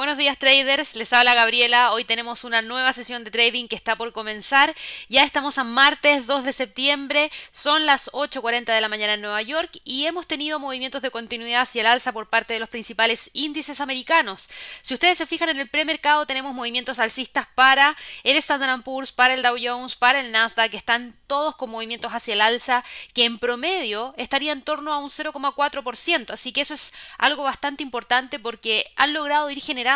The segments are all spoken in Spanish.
Buenos días traders, les habla Gabriela. Hoy tenemos una nueva sesión de trading que está por comenzar. Ya estamos a martes 2 de septiembre, son las 8.40 de la mañana en Nueva York y hemos tenido movimientos de continuidad hacia el alza por parte de los principales índices americanos. Si ustedes se fijan en el premercado tenemos movimientos alcistas para el Standard Poor's, para el Dow Jones, para el Nasdaq, que están todos con movimientos hacia el alza que en promedio estaría en torno a un 0,4%. Así que eso es algo bastante importante porque han logrado ir generando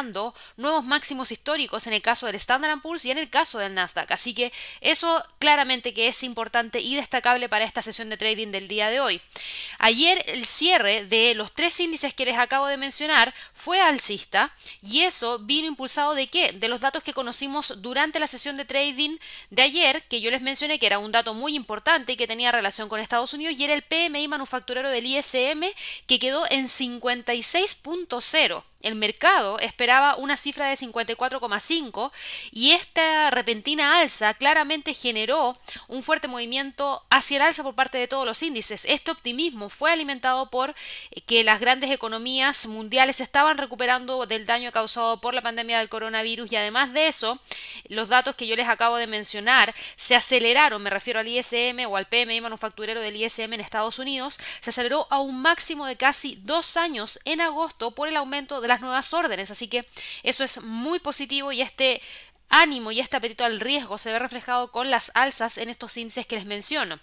nuevos máximos históricos en el caso del Standard Poor's y en el caso del Nasdaq. Así que eso claramente que es importante y destacable para esta sesión de trading del día de hoy. Ayer el cierre de los tres índices que les acabo de mencionar fue alcista y eso vino impulsado de qué? De los datos que conocimos durante la sesión de trading de ayer, que yo les mencioné que era un dato muy importante y que tenía relación con Estados Unidos y era el PMI manufacturero del ISM que quedó en 56.0. El mercado esperaba una cifra de 54,5 y esta repentina alza claramente generó un fuerte movimiento hacia el alza por parte de todos los índices. Este optimismo fue alimentado por que las grandes economías mundiales estaban recuperando del daño causado por la pandemia del coronavirus y además de eso, los datos que yo les acabo de mencionar se aceleraron, me refiero al ISM o al PMI manufacturero del ISM en Estados Unidos, se aceleró a un máximo de casi dos años en agosto por el aumento de la nuevas órdenes. Así que eso es muy positivo y este ánimo y este apetito al riesgo se ve reflejado con las alzas en estos índices que les menciono.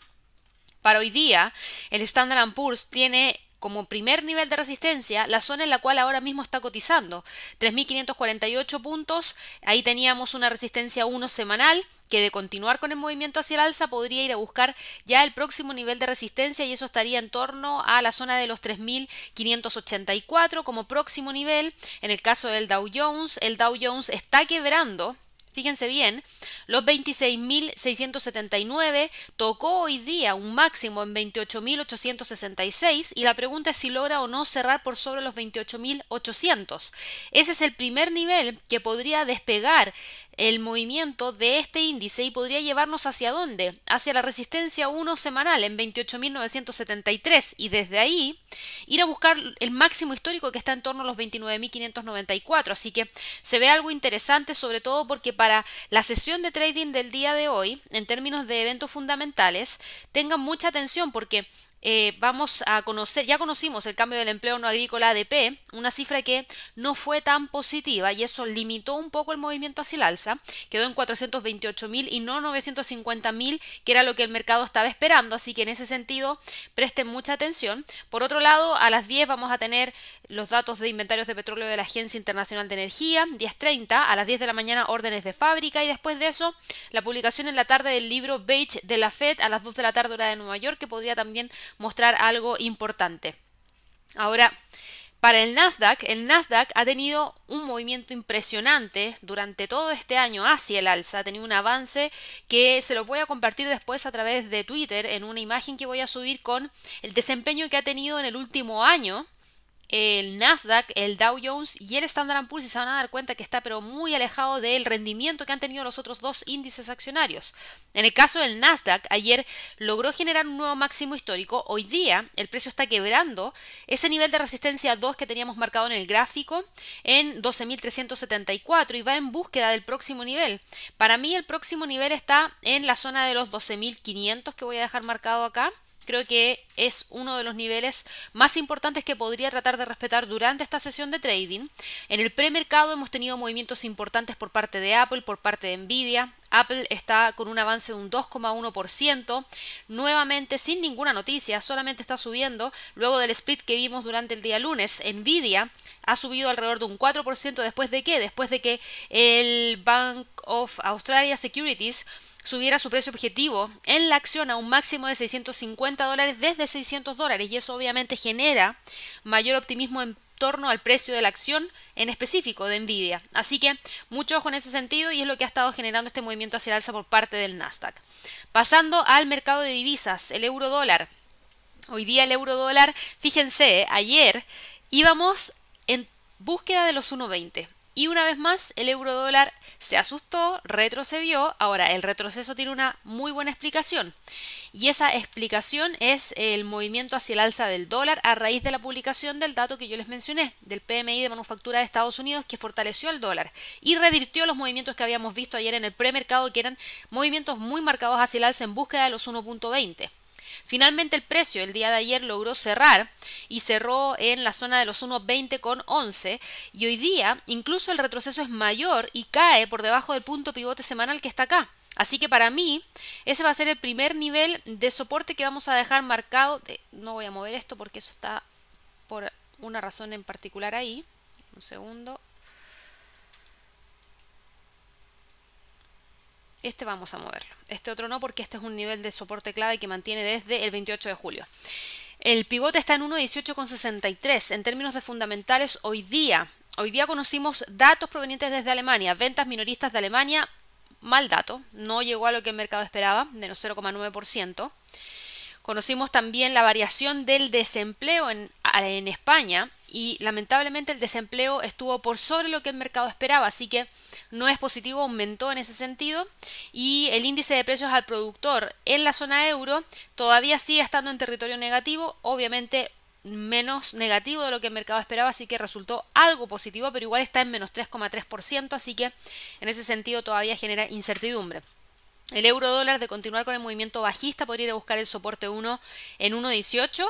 Para hoy día, el Standard Poor's tiene como primer nivel de resistencia la zona en la cual ahora mismo está cotizando, 3.548 puntos, ahí teníamos una resistencia 1 semanal, que de continuar con el movimiento hacia el alza podría ir a buscar ya el próximo nivel de resistencia y eso estaría en torno a la zona de los 3.584 como próximo nivel. En el caso del Dow Jones, el Dow Jones está quebrando Fíjense bien, los 26.679 tocó hoy día un máximo en 28.866 y la pregunta es si logra o no cerrar por sobre los 28.800. Ese es el primer nivel que podría despegar el movimiento de este índice y podría llevarnos hacia dónde? Hacia la resistencia 1 semanal en 28.973 y desde ahí ir a buscar el máximo histórico que está en torno a los 29.594. Así que se ve algo interesante sobre todo porque para la sesión de trading del día de hoy, en términos de eventos fundamentales, tengan mucha atención porque eh, vamos a conocer, ya conocimos el cambio del empleo no agrícola ADP, una cifra que no fue tan positiva y eso limitó un poco el movimiento hacia el alza, quedó en 428 mil y no 950 mil, que era lo que el mercado estaba esperando, así que en ese sentido presten mucha atención. Por otro lado, a las 10 vamos a tener los datos de inventarios de petróleo de la Agencia Internacional de Energía, 10.30, a las 10 de la mañana órdenes de fábrica y después de eso la publicación en la tarde del libro Beige de la Fed a las 2 de la tarde hora de Nueva York, que podría también mostrar algo importante. Ahora, para el Nasdaq, el Nasdaq ha tenido un movimiento impresionante durante todo este año hacia el alza, ha tenido un avance que se lo voy a compartir después a través de Twitter en una imagen que voy a subir con el desempeño que ha tenido en el último año el Nasdaq, el Dow Jones y el Standard Poor's y se van a dar cuenta que está pero muy alejado del rendimiento que han tenido los otros dos índices accionarios. En el caso del Nasdaq, ayer logró generar un nuevo máximo histórico. Hoy día el precio está quebrando ese nivel de resistencia 2 que teníamos marcado en el gráfico en 12.374 y va en búsqueda del próximo nivel. Para mí el próximo nivel está en la zona de los 12.500 que voy a dejar marcado acá creo que es uno de los niveles más importantes que podría tratar de respetar durante esta sesión de trading. En el premercado hemos tenido movimientos importantes por parte de Apple, por parte de Nvidia. Apple está con un avance de un 2,1%, nuevamente sin ninguna noticia, solamente está subiendo luego del split que vimos durante el día lunes. Nvidia ha subido alrededor de un 4% después de qué? Después de que el Bank of Australia Securities subiera su precio objetivo en la acción a un máximo de 650 dólares desde 600 dólares y eso obviamente genera mayor optimismo en torno al precio de la acción en específico de Nvidia. Así que mucho ojo en ese sentido y es lo que ha estado generando este movimiento hacia el alza por parte del Nasdaq. Pasando al mercado de divisas, el euro dólar. Hoy día el euro dólar, fíjense, ayer íbamos en búsqueda de los 1.20 Y una vez más, el euro dólar se asustó, retrocedió. Ahora, el retroceso tiene una muy buena explicación. Y esa explicación es el movimiento hacia el alza del dólar a raíz de la publicación del dato que yo les mencioné, del PMI de manufactura de Estados Unidos, que fortaleció el dólar y revirtió los movimientos que habíamos visto ayer en el premercado, que eran movimientos muy marcados hacia el alza en búsqueda de los 1.20. Finalmente el precio el día de ayer logró cerrar y cerró en la zona de los 1.20 con 11 y hoy día incluso el retroceso es mayor y cae por debajo del punto pivote semanal que está acá. Así que para mí ese va a ser el primer nivel de soporte que vamos a dejar marcado. no voy a mover esto porque eso está por una razón en particular ahí. Un segundo. Este vamos a moverlo. Este otro no porque este es un nivel de soporte clave que mantiene desde el 28 de julio. El pivote está en 1.18,63. En términos de fundamentales, hoy día, hoy día conocimos datos provenientes desde Alemania, ventas minoristas de Alemania, mal dato, no llegó a lo que el mercado esperaba, menos 0,9%. Conocimos también la variación del desempleo en, en España, y lamentablemente el desempleo estuvo por sobre lo que el mercado esperaba, así que no es positivo, aumentó en ese sentido y el índice de precios al productor en la zona euro todavía sigue estando en territorio negativo, obviamente menos negativo de lo que el mercado esperaba, así que resultó algo positivo, pero igual está en menos 3,3%, así que en ese sentido todavía genera incertidumbre. El euro dólar de continuar con el movimiento bajista podría ir a buscar el soporte 1 en 1.18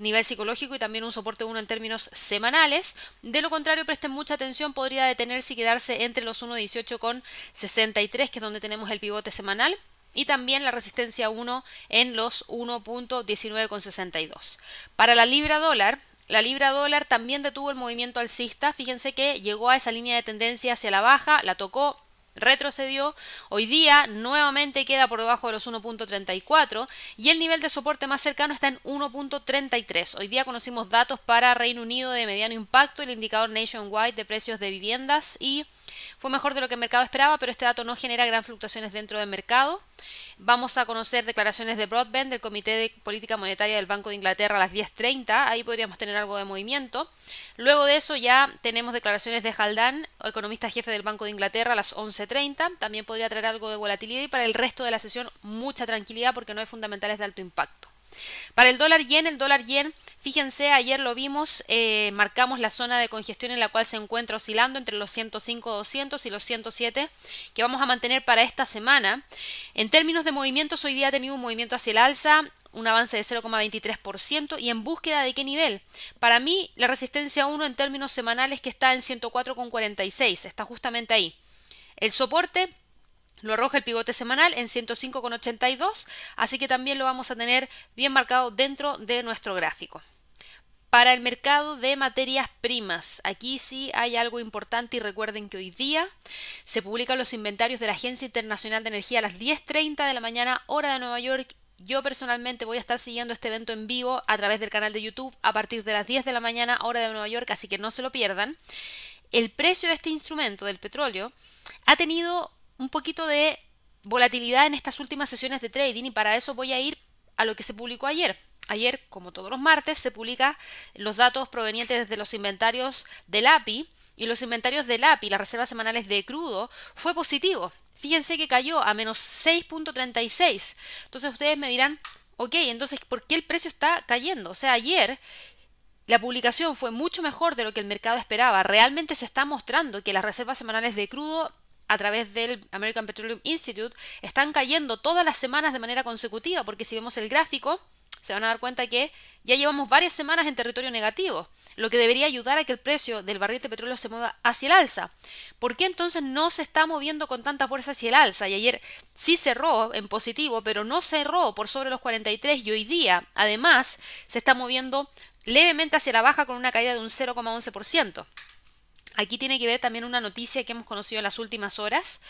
nivel psicológico y también un soporte 1 en términos semanales. De lo contrario, presten mucha atención, podría detenerse y quedarse entre los 1.18 con 63, que es donde tenemos el pivote semanal. Y también la resistencia 1 en los 1.19,62. Para la libra dólar, la libra dólar también detuvo el movimiento alcista. Fíjense que llegó a esa línea de tendencia hacia la baja, la tocó, retrocedió, hoy día nuevamente queda por debajo de los 1.34 y el nivel de soporte más cercano está en 1.33. Hoy día conocimos datos para Reino Unido de mediano impacto, el indicador Nationwide de precios de viviendas y fue mejor de lo que el mercado esperaba, pero este dato no genera gran fluctuaciones dentro del mercado. Vamos a conocer declaraciones de Broadband del Comité de Política Monetaria del Banco de Inglaterra a las 10.30. Ahí podríamos tener algo de movimiento. Luego de eso ya tenemos declaraciones de Haldane, economista jefe del Banco de Inglaterra, a las 11.30. También podría traer algo de volatilidad y para el resto de la sesión mucha tranquilidad porque no hay fundamentales de alto impacto. Para el dólar yen, el dólar yen, fíjense, ayer lo vimos, eh, marcamos la zona de congestión en la cual se encuentra oscilando entre los 105-200 y los 107, que vamos a mantener para esta semana. En términos de movimientos, hoy día ha tenido un movimiento hacia el alza, un avance de 0,23% y en búsqueda de qué nivel. Para mí, la resistencia 1 en términos semanales que está en 104,46, está justamente ahí. El soporte lo arroja el pivote semanal en 105,82, así que también lo vamos a tener bien marcado dentro de nuestro gráfico. Para el mercado de materias primas, aquí sí hay algo importante y recuerden que hoy día se publican los inventarios de la Agencia Internacional de Energía a las 10.30 de la mañana hora de Nueva York. Yo personalmente voy a estar siguiendo este evento en vivo a través del canal de YouTube a partir de las 10 de la mañana hora de Nueva York, así que no se lo pierdan. El precio de este instrumento del petróleo ha tenido un poquito de volatilidad en estas últimas sesiones de trading y para eso voy a ir a lo que se publicó ayer. Ayer, como todos los martes, se publica los datos provenientes de los inventarios del API y los inventarios del API, las reservas semanales de crudo, fue positivo. Fíjense que cayó a menos 6.36. Entonces ustedes me dirán, ok, entonces, ¿por qué el precio está cayendo? O sea, ayer la publicación fue mucho mejor de lo que el mercado esperaba. Realmente se está mostrando que las reservas semanales de crudo a través del American Petroleum Institute están cayendo todas las semanas de manera consecutiva, porque si vemos el gráfico, se van a dar cuenta que ya llevamos varias semanas en territorio negativo, lo que debería ayudar a que el precio del barril de petróleo se mueva hacia el alza. ¿Por qué entonces no se está moviendo con tanta fuerza hacia el alza? Y ayer sí cerró en positivo, pero no cerró por sobre los 43 y hoy día, además, se está moviendo levemente hacia la baja con una caída de un 0,11%. Aquí tiene que ver también una noticia que hemos conocido en las últimas horas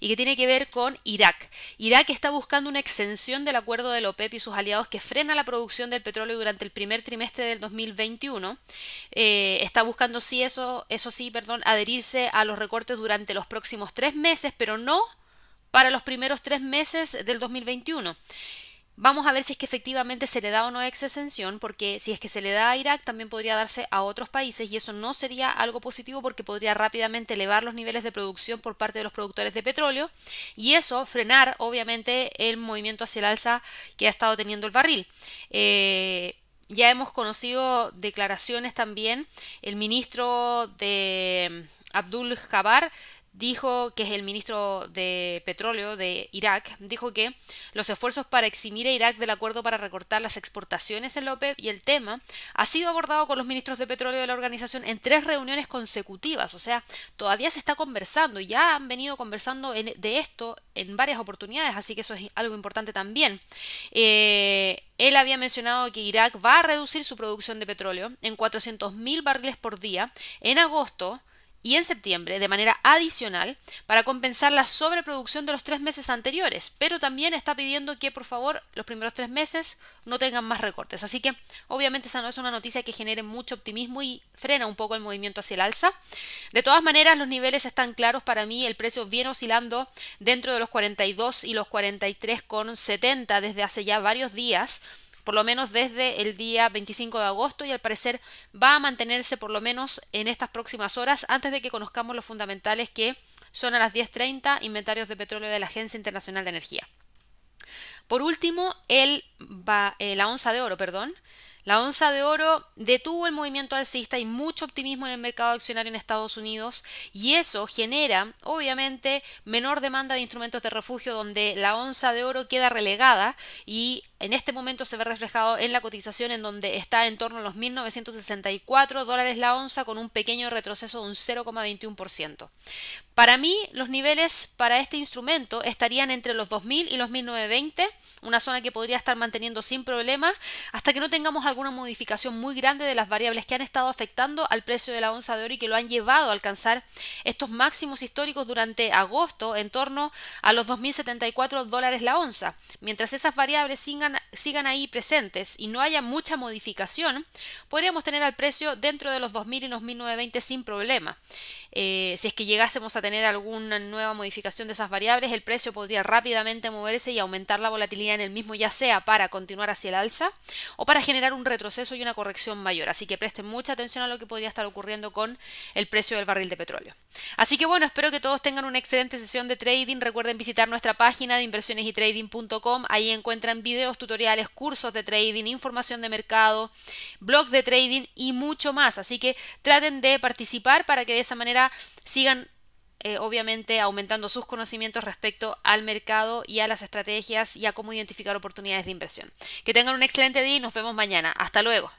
y que tiene que ver con Irak. Irak está buscando una extensión del acuerdo de la OPEP y sus aliados que frena la producción del petróleo durante el primer trimestre del 2021. Eh, está buscando, sí, eso, eso sí, perdón, adherirse a los recortes durante los próximos tres meses, pero no para los primeros tres meses del 2021. Vamos a ver si es que efectivamente se le da o no ex exención, porque si es que se le da a Irak, también podría darse a otros países y eso no sería algo positivo porque podría rápidamente elevar los niveles de producción por parte de los productores de petróleo y eso frenar, obviamente, el movimiento hacia el alza que ha estado teniendo el barril. Eh, ya hemos conocido declaraciones también. El ministro de Abdul Jabbar dijo, que es el ministro de Petróleo de Irak, dijo que los esfuerzos para eximir a Irak del acuerdo para recortar las exportaciones en la OPEP y el tema ha sido abordado con los ministros de petróleo de la organización en tres reuniones consecutivas, o sea, todavía se está conversando, ya han venido conversando de esto en varias oportunidades, así que eso es algo importante también. Eh, él había mencionado que Irak va a reducir su producción de petróleo en 400.000 barriles por día en agosto y en septiembre de manera adicional para compensar la sobreproducción de los tres meses anteriores, pero también está pidiendo que por favor los primeros tres meses no tengan más recortes. Así que obviamente esa no es una noticia que genere mucho optimismo y frena un poco el movimiento hacia el alza. De todas maneras, los niveles están claros para mí, el precio viene oscilando dentro de los 42 y los 43,70 desde hace ya varios días por lo menos desde el día 25 de agosto y al parecer va a mantenerse por lo menos en estas próximas horas antes de que conozcamos los fundamentales que son a las 10.30 inventarios de petróleo de la Agencia Internacional de Energía. Por último, el, eh, la onza de oro, perdón, la onza de oro detuvo el movimiento alcista y mucho optimismo en el mercado accionario en Estados Unidos y eso genera obviamente menor demanda de instrumentos de refugio donde la onza de oro queda relegada y en este momento se ve reflejado en la cotización en donde está en torno a los 1.964 dólares la onza con un pequeño retroceso de un 0,21%. Para mí, los niveles para este instrumento estarían entre los 2.000 y los 1.920, una zona que podría estar manteniendo sin problemas hasta que no tengamos alguna modificación muy grande de las variables que han estado afectando al precio de la onza de oro y que lo han llevado a alcanzar estos máximos históricos durante agosto en torno a los 2.074 dólares la onza. Mientras esas variables sigan sigan, ahí presentes y no haya mucha modificación, podríamos tener al precio dentro de los 2000 y los 1920 sin problema. Eh, si es que llegásemos a tener alguna nueva modificación de esas variables, el precio podría rápidamente moverse y aumentar la volatilidad en el mismo, ya sea para continuar hacia el alza o para generar un retroceso y una corrección mayor. Así que presten mucha atención a lo que podría estar ocurriendo con el precio del barril de petróleo. Así que bueno, espero que todos tengan una excelente sesión de trading. Recuerden visitar nuestra página de inversionesytrading.com. Ahí encuentran tutoriales, cursos de trading, información de mercado, blog de trading y mucho más. Así que traten de participar para que de esa manera sigan eh, obviamente aumentando sus conocimientos respecto al mercado y a las estrategias y a cómo identificar oportunidades de inversión. Que tengan un excelente día y nos vemos mañana. Hasta luego.